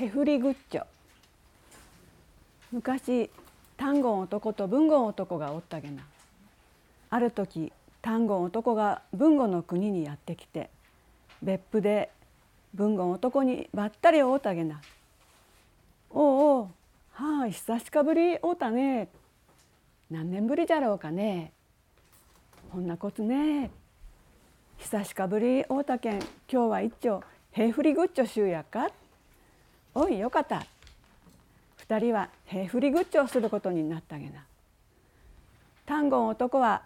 へふりぐっちょ昔単語男と文言男がおったげな。ある時単語男が文語の国にやってきて別府で文言男にばったり会うたげな「おうおうはあ久しかぶり会うたね。何年ぶりじゃろうかね。こんなこつね。久しかぶり会うたけん今日は一丁へふりぐっちょしゅうやか。おいよかった。二人はへふりぐっちをすることになったげな。単語男は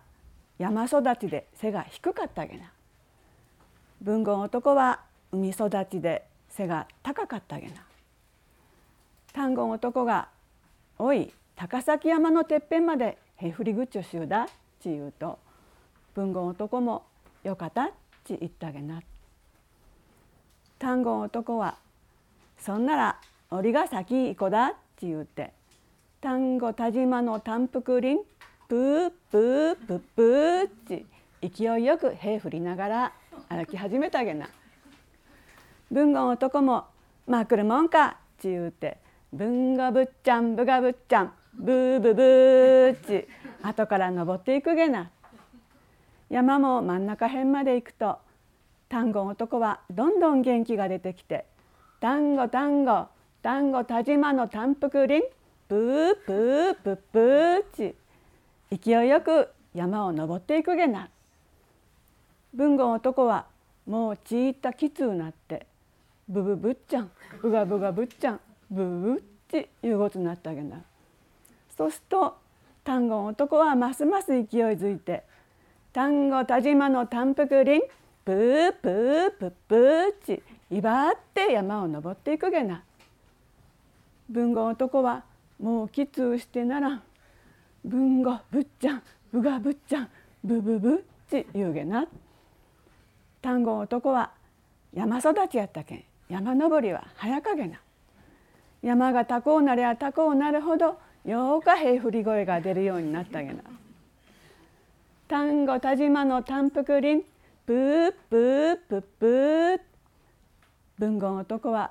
山育ちで背が低かったげな。文言男は海育ちで背が高かったげな。単語男が「おい高崎山のてっぺんまでへふりぐっちょしゅうだ」ち言うと文言男も「よかった」ち言ったげな。単語男は「そんなら俺が先行こだ」ち言うて。単語田島の単腹林プープープップーち勢いよく塀振りながら歩き始めたげな。文言男も「まあ来るもんか」ち言うて「文語ぶっちゃんぶがぶっちゃんブーブブー」ち後から登っていくげな。山も真ん中辺まで行くと単語男はどんどん元気が出てきて「単語単語単語田島の単腹林ブープープップー」ち勢いよく山を登っていくげな文言男はもうちいったきつうなってブブブッちゃんブガブガブッちゃんブブッチいうごつなったげなそうすると単語男はますます勢いづいて単語田島の単腹林プープープップーチ威張って山を登っていくげな。文言男はもうきつうしてならん。文語ぶっちゃんぶがぶっちゃんブブブッチ言うげな。単語男は山育ちやったけん山登りは早かげな。山が高うなりゃ高うなるほどようかへい振り声が出るようになったげな。単語田島の単腹林プープープップー文言男は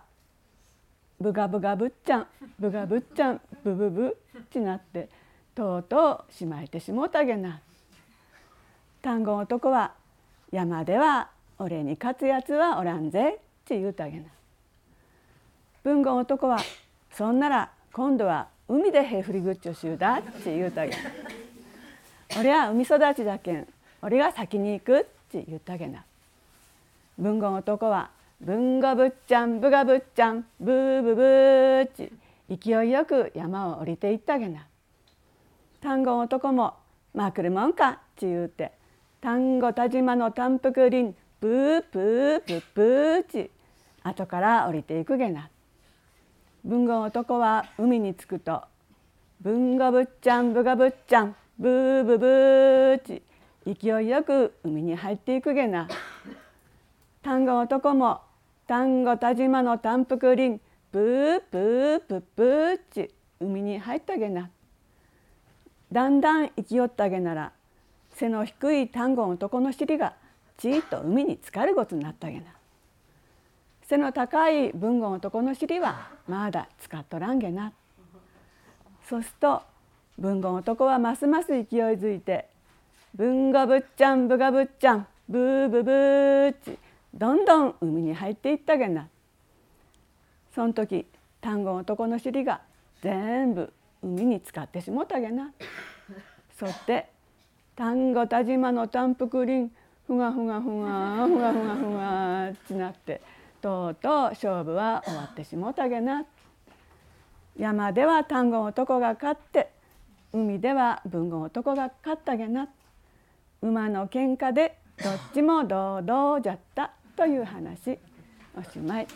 ブガブガぶっちゃんブガぶっちゃんブブブってなってとうとうしまいてしもうたげな。単語男は山では俺に勝つやつはおらんぜって言うたげな。文言男はそんなら今度は海でへふりぐっちょしゅうだって言うたげな。俺は海育ちだけん俺が先に行くって言ったげな。文言男は文語ぶっちゃんぶがぶっちゃんブーブブーち。勢いよく山を降りていったげな。単語男もまあ来るもんかって言うて。単語田島の単腹林ブープープップーち。後から降りていくげな。文語男は海に着くと文語ぶっちゃんぶがぶっちゃんブーブブーち。勢いよく海に入っていくげな。単語男も単語田島の単腹林ブープープップーち海に入ったげな。だんだん生きよったげなら背の低い単語男の尻がちいっと海に浸かるごつになったげな。背の高い文言男の尻はまだ使っとらんげな。そうすると文言男はますます勢いづいて「文語ぶっちゃんぶがぶっちゃんブーブブーち」どんどん海に入っていったげな。その時単語男の尻が全部海に浸かってしもたげな。そって単語田島の単腹林ふがふがふがふがふがふがってなってとうとう勝負は終わってしもたげな。山では単語男が勝って海では文語男が勝ったげな。馬の喧嘩でどっちも堂々じゃった。という話おしまい。